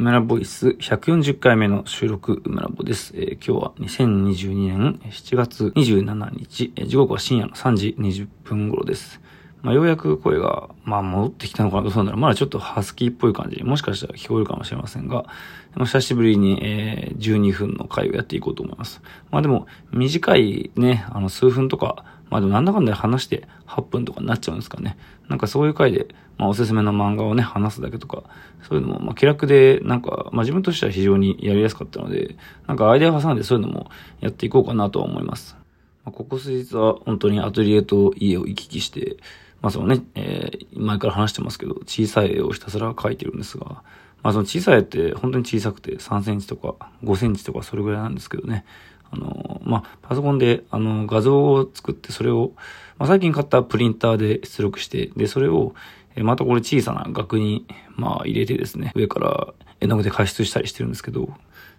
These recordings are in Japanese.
梅ラボイス140回目の収録梅ラボです、えー、今日は2022年7月27日え、時刻は深夜の3時20分頃です。まあ、ようやく声が、まあ、戻ってきたのかなとそうなら、まだちょっとハスキーっぽい感じ、もしかしたら聞こえるかもしれませんが、まあ、久しぶりに、えー、12分の回をやっていこうと思います。まあでも、短いね、あの、数分とか、まあでもなんだかんだ話して8分とかになっちゃうんですかね。なんかそういう回で、まあおすすめの漫画をね、話すだけとか、そういうのも、まあ気楽で、なんか、まあ自分としては非常にやりやすかったので、なんかアイデア挟んでそういうのもやっていこうかなとは思います。まあ、ここ数日は本当にアトリエと家を行き来して、まあそのね、えー、前から話してますけど、小さい絵をひたすら描いてるんですが、まあその小さい絵って本当に小さくて3センチとか5センチとかそれぐらいなんですけどね、あの、まあ、パソコンで、あの、画像を作って、それを、まあ、最近買ったプリンターで出力して、で、それを、えまたこれ小さな額に、まあ、入れてですね、上から絵の具で加湿したりしてるんですけど、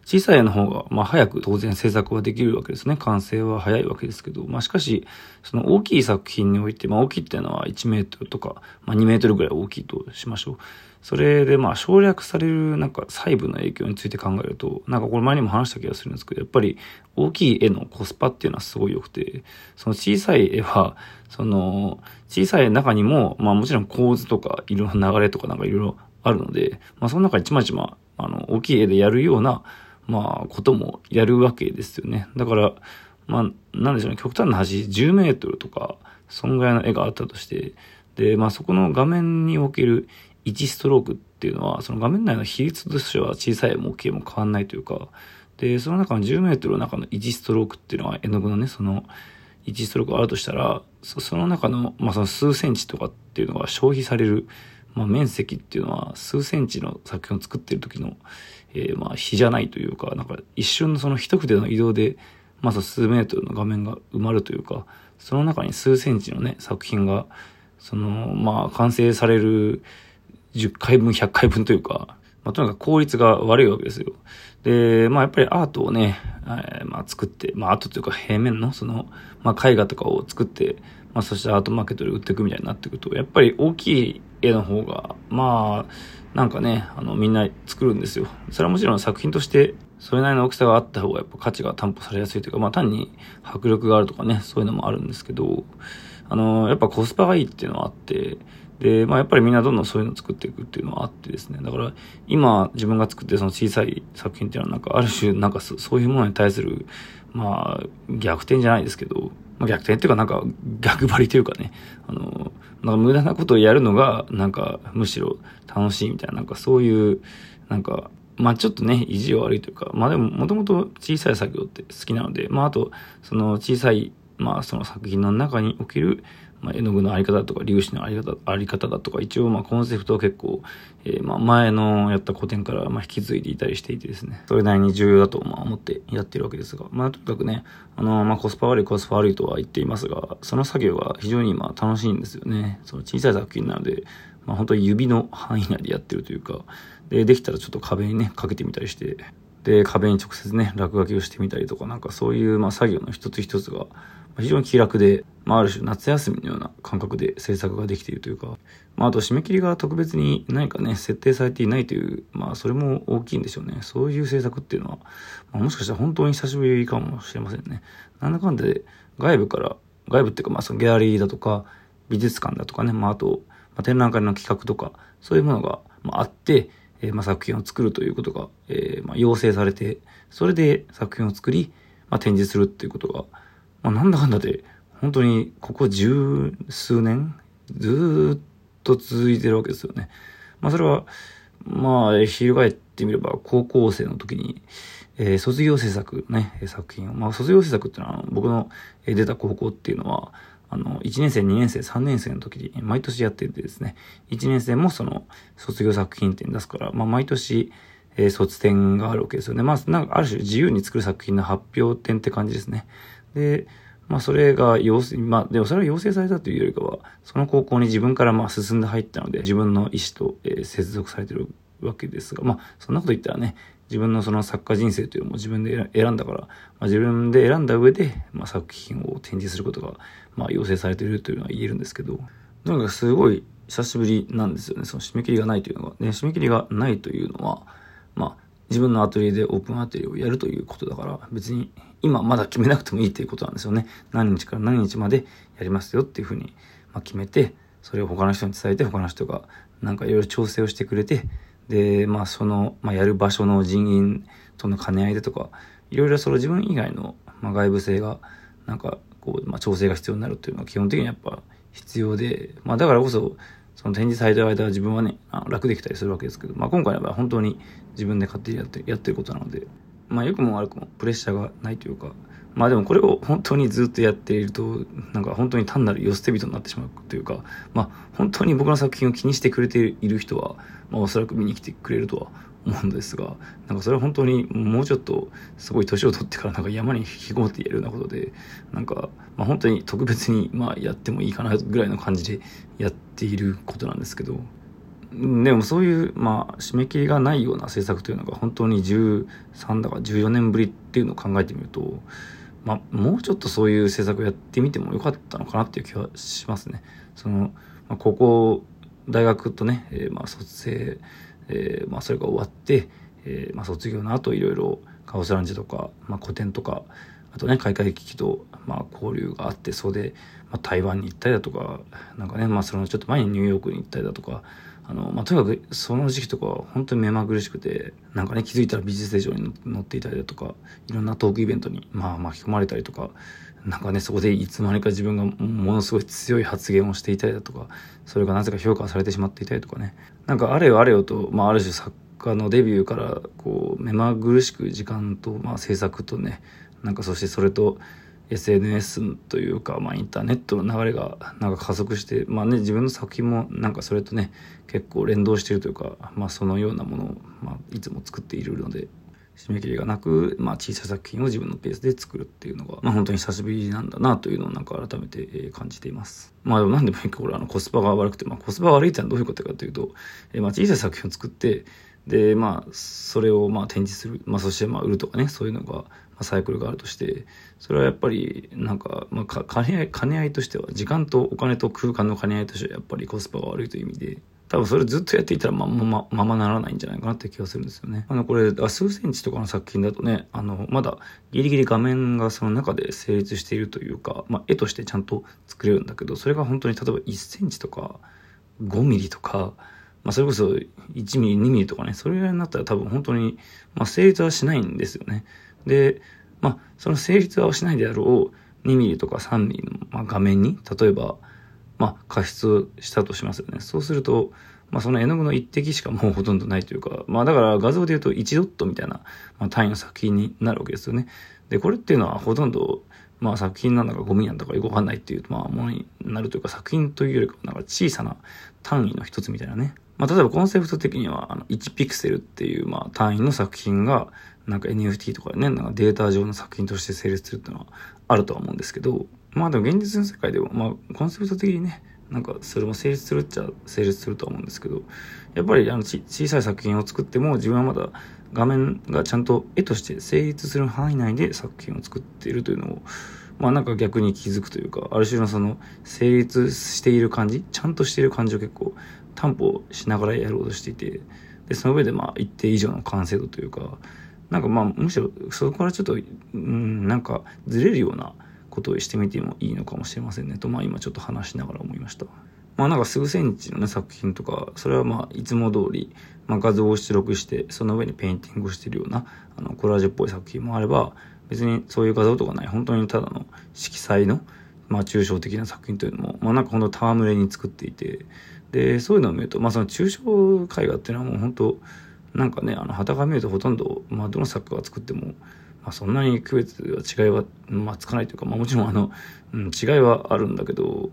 小さい絵の方が、まあ、早く当然制作はできるわけですね。完成は早いわけですけど、まあ、しかし、その大きい作品において、まあ、大きいっていうのは1メートルとか、まあ、2メートルぐらい大きいとしましょう。それでまあ省略されるなんか細部の影響について考えると、なんかこれ前にも話した気がするんですけど、やっぱり大きい絵のコスパっていうのはすごい良くて、その小さい絵は、その小さい絵の中にも、まあもちろん構図とかいろんな流れとかなんかいろいろあるので、まあその中にちまちま、あの、大きい絵でやるような、まあこともやるわけですよね。だから、まあなんでしょうね、極端な端10メートルとか、そんぐらいの絵があったとして、で、まあそこの画面における1ストロークっていうのは、その画面内の比率としては小さい模型も変わんないというか、で、その中の10メートルの中の1ストロークっていうのは絵の具のね、その1ストロークがあるとしたら、その中の、まあその数センチとかっていうのが消費される、まあ面積っていうのは数センチの作品を作ってる時の、えー、まあ比じゃないというか、なんか一瞬のその一筆の移動で、まず数メートルの画面が埋まるというか、その中に数センチのね、作品が、その、まあ完成される、10回分、100回分というか、まあ、とにかく効率が悪いわけですよ。で、まあやっぱりアートをね、えー、まあ作って、まあアートというか平面のその、まあ絵画とかを作って、まあそしてアートマーケットで売っていくみたいになってくると、やっぱり大きい絵の方が、まあ、なんかね、あのみんな作るんですよ。それはもちろん作品としてそれなりの大きさがあった方がやっぱ価値が担保されやすいというか、まあ単に迫力があるとかね、そういうのもあるんですけど、あの、やっぱコスパがいいっていうのはあって、で、まあやっぱりみんなどんどんそういうのを作っていくっていうのはあってですね。だから今自分が作ってその小さい作品っていうのはなんかある種なんかそういうものに対するまあ逆転じゃないですけど、まあ逆転っていうかなんか逆張りというかね、あの、なんか無駄なことをやるのがなんかむしろ楽しいみたいななんかそういうなんかまあちょっとね、意地悪いというか、まあでももともと小さい作業って好きなので、まああと、その小さい、まあその作品の中における、まあ、絵の具のあり方とか、粒子のあり方、あり方だとか、一応まあコンセプトは結構、えー、まあ前のやった古典からまあ引き継いでいたりしていてですね、それなりに重要だとまあ思ってやってるわけですが、まあとにかくね、あのまあコスパ悪いコスパ悪いとは言っていますが、その作業は非常にまあ楽しいんですよね。その小さい作品なので、まあ本当に指の範囲内でやってるというか、で、できたらちょっと壁にね、かけてみたりして、で、壁に直接ね、落書きをしてみたりとか、なんかそういう、まあ、作業の一つ一つが、非常に気楽で、まあ、ある種夏休みのような感覚で制作ができているというか、まあ、あと締め切りが特別に何かね、設定されていないという、まあ、それも大きいんでしょうね。そういう制作っていうのは、まあ、もしかしたら本当に久しぶりかもしれませんね。なんだかんだで、外部から、外部っていうか、まあ、そのギャラリーだとか、美術館だとかね、まあ、あと、まあ、展覧会の企画とか、そういうものが、まあ、あって、えー、まあ、作品を作るということが、えー、まあ、要請されて、それで作品を作り、まあ、展示するっていうことが、まあ、なんだかんだで、本当にここ十数年、ずっと続いてるわけですよね。まあ、それは、まあ、翻ってみれば、高校生の時に、えー、卒業制作ね、作品を、まあ、卒業制作っていうのは、僕の出た高校っていうのは、あの、1年生、2年生、3年生の時に毎年やっててですね、1年生もその卒業作品展出すから、まあ毎年、えー、卒展があるわけですよね。まあ、なんかある種自由に作る作品の発表展って感じですね。で、まあそれが要請、まあでもそれは要請されたというよりかは、その高校に自分からまあ進んで入ったので、自分の意思と、えー、接続されてるわけですが、まあそんなこと言ったらね、自分のその作家人生というのも自分で選んだから、まあ、自分で選んだ上で、まあ、作品を展示することが、まあ、要請されているというのは言えるんですけど、とにかくすごい久しぶりなんですよね。その締め切りがないというのが。ね、締め切りがないというのは、まあ、自分のアトリエでオープンアトリエをやるということだから、別に今まだ決めなくてもいいっていうことなんですよね。何日から何日までやりますよっていうふうに、まあ、決めて、それを他の人に伝えて、他の人がなんかいろいろ調整をしてくれて、で、まあその、まあやる場所の人員との兼ね合いでとか、いろいろその自分以外の、まあ、外部性が、なんかこう、まあ調整が必要になるっていうのは基本的にやっぱ必要で、まあだからこそ、その展示されてる間は自分はね、楽できたりするわけですけど、まあ今回の場合は本当に自分で勝手にやってやってることなので、まあ良くも悪くもプレッシャーがないというか、まあでもこれを本当にずっとやっていると、なんか本当に単なる寄捨て人になってしまうというか、まあ本当に僕の作品を気にしてくれている人は、まあおそらく見に来てくれるとは思うんですが、なんかそれは本当にもうちょっとすごい年を取ってからなんか山に引きこもってやるようなことで、なんか、まあ本当に特別にまあやってもいいかなぐらいの感じでやっていることなんですけど、でもそういう、まあ、締め切りがないような制作というのが本当に13だか14年ぶりっていうのを考えてみると、まあ、もうちょっとそういう制作をやってみてもよかったのかなっていう気はしますね。その、まあ、高校、大学とね、えー、まあ卒生、えー、まあそれが終わって、えー、まあ卒業の後いろいろカオスランジとか、まあ古典とか、あとね、開会危機と、まあ交流があって、それで、まあ台湾に行ったりだとか、なんかね、まあそのちょっと前にニューヨークに行ったりだとか、あの、まあ、とにかくその時期とかは本当に目まぐるしくて、なんかね、気づいたら美術ステージに乗っていたりだとか、いろんなトークイベントに、まあ、巻き込まれたりとか、なんかね、そこでいつまにか自分がものすごい強い発言をしていたりだとか、それがなぜか評価されてしまっていたりとかね。なんかあれよあれよと、まあ、ある種作家のデビューから、こう、目まぐるしく時間と、まあ、制作とね、なんかそしてそれと、SNS というか、まあ、インターネットの流れがなんか加速して、まあね、自分の作品もなんかそれとね結構連動しているというか、まあ、そのようなものを、まあ、いつも作っているので締め切りがなく、まあ、小さい作品を自分のペースで作るっていうのが、まあ、本当に久しぶりなんだなというのをなんか改めて感じています。まあでも何でもいいか、俺あのコスパが悪くて、まあコスパが悪いってのはどういうことかというと、えまあ小さい作品を作って、で、まあそれをまあ展示する、まあそしてまあ売るとかね、そういうのが、サイクルがあるとして、それはやっぱり、なんか、まあ、兼ね合い、兼ね合いとしては、時間とお金と空間の兼ね合いとしては、やっぱりコスパが悪いという意味で、多分それずっとやっていたらまままままならないんじゃないかなって気がするんですよね。あのこれ数センチとかの作品だとねあのまだギリギリ画面がその中で成立しているというか、まあ、絵としてちゃんと作れるんだけどそれが本当に例えば1センチとか5ミリとか、まあ、それこそ1ミリ2ミリとかねそれぐらいになったら多分本当に、まあ、成立はしないんですよね。でまあ、その成立はしないであろう2ミリとか3ミリの、まあ、画面に、例えば、まあ、加筆したとしますよね。そうすると、まあ、その絵の具の一滴しかもうほとんどないというか、まあ、だから画像で言うと1ドットみたいな、まあ、単位の作品になるわけですよね。で、これっていうのはほとんど、まあ、作品なんだかゴミなんだかよくわかんないっていう、まあ、ものになるというか、作品というよりかなんか小さな単位の一つみたいなね。まあ、例えばコンセプト的には、あの、1ピクセルっていう、まあ、単位の作品が、なんか NFT とかね、なんかデータ上の作品として成立するっていうのはあるとは思うんですけど、まあでも現実の世界でも、まあコンセプト的にね、なんかそれも成立するっちゃ成立するとは思うんですけど、やっぱりあの小さい作品を作っても自分はまだ画面がちゃんと絵として成立する範囲内で作品を作っているというのを、まあなんか逆に気づくというか、ある種のその成立している感じ、ちゃんとしている感じを結構担保しながらやろうとしていて、で、その上でまあ一定以上の完成度というか、なんかまあむしろそこからちょっと、うん、なんかずれるようなことをしてみてもいいのかもしれませんねと、まあ今ちょっと話しながら思いました。まあなんか数センチのね作品とか、それはまあいつも通り、まあ画像を出力して、その上にペインティングをしてるような、あのコラージュっぽい作品もあれば、別にそういう画像とかない、本当にただの色彩の、まあ抽象的な作品というのも、まあなんか本当戯れに作っていて、で、そういうのを見ると、まあその抽象絵画っていうのはもう本当、なんかね、あの、旗が見るとほとんど、まあ、どの作家が作っても、まあ、そんなに区別は違いは、まあ、つかないというか、まあ、もちろんあの、うん、違いはあるんだけど、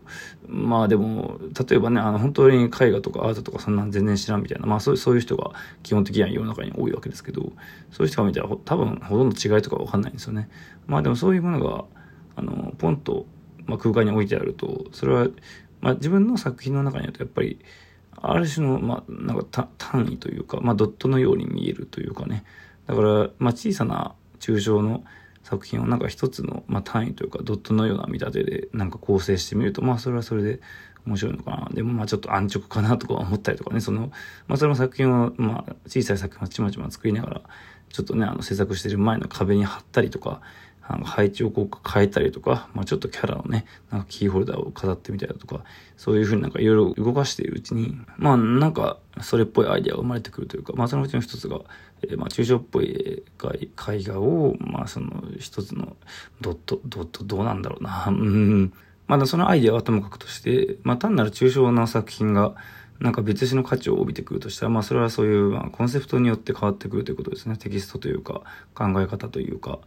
まあでも、例えばね、あの、本当に絵画とかアートとかそんなん全然知らんみたいな、まあそう、そういう人が基本的には世の中に多いわけですけど、そういう人が見たら多分ほとんど違いとかわかんないんですよね。まあでもそういうものが、あの、ポンと、まあ、空間に置いてあると、それは、まあ自分の作品の中にあるとやっぱり、ある種の、まあ、なんか単位というか、まあ、ドットのように見えるというかね。だから、まあ、小さな抽象の作品をなんか一つの、まあ、単位というか、ドットのような見立てでなんか構成してみると、まあ、それはそれで面白いのかな。でもまあちょっと安直かなとか思ったりとかね、その、まあそれも作品を、まあ小さい作品をちまちま作りながら、ちょっとね、あの制作してる前の壁に貼ったりとか、あの配置をこう変えたりとか、まあちょっとキャラのね、なんかキーホルダーを飾ってみたりだとか、そういう風になんかいろいろ動かしているうちに、まあなんかそれっぽいアイデアが生まれてくるというか、まあそのうちの一つが、えー、まあ抽象っぽい絵画を、まあその一つのドット、ドットどうなんだろうな、うん。まだそのアイデアはともかくとして、まあ単なる抽象な作品が、なんか別種の価値を帯びてくるとしたら、まあそれはそういう、まあ、コンセプトによって変わってくるということですね。テキストというか、考え方というか。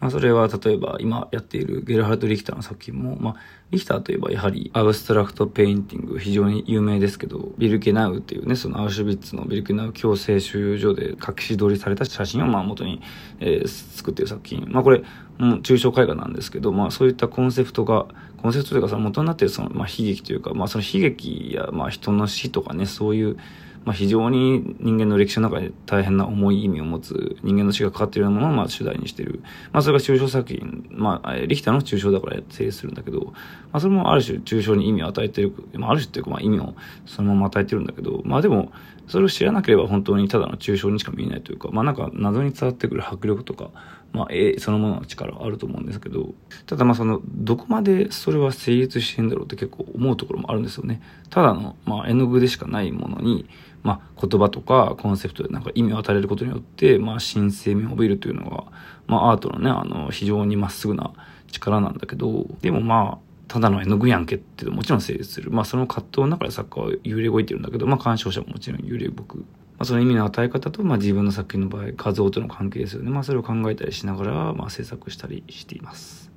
まあそれは例えば今やっているゲルハルト・リヒターの作品も、まあリヒターといえばやはり Abstract Painting 非常に有名ですけど、ビルケナウっていうね、そのアウシュビッツのビルケナウ強制収容所で隠し撮りされた写真をまあ元に、えー、作っている作品。まあこれ、もう抽象絵画なんですけど、まあそういったコンセプトが、コンセプトというかその元になっているその、まあ悲劇というか、まあその悲劇やまあ人の死とかね、そういう、まあ、非常に人間の歴史の中で大変な重い意味を持つ人間の死がかかっているようなものをまあ主題にしている。まあ、それが抽象作品、まあ、リヒターの抽象だから成立するんだけど、まあ、それもある種抽象に意味を与えている、まあ、ある種っていうかまあ意味をそのまま与えてるんだけど、まあでも、それを知らなければ本当にただの抽象にしか見えないというか、まあなんか謎に伝わってくる迫力とか、まあ絵そのものの力はあると思うんですけど、ただまあその、どこまでそれは成立してんだろうって結構思うところもあるんですよね。ただの、まあ絵の具でしかないものに、まあ言葉とかコンセプトでなんか意味を与えることによって、まあ新生命を帯びるというのが、まあアートのね、あの非常にまっすぐな力なんだけど、でもまあ、ただの絵の具やんけってもちろん成立する。まあその葛藤の中で作家は揺れ動いてるんだけど、まあ鑑賞者ももちろん揺れ動く。まあその意味の与え方と、まあ自分の作品の場合、画像との関係ですよね。まあそれを考えたりしながら、まあ制作したりしています。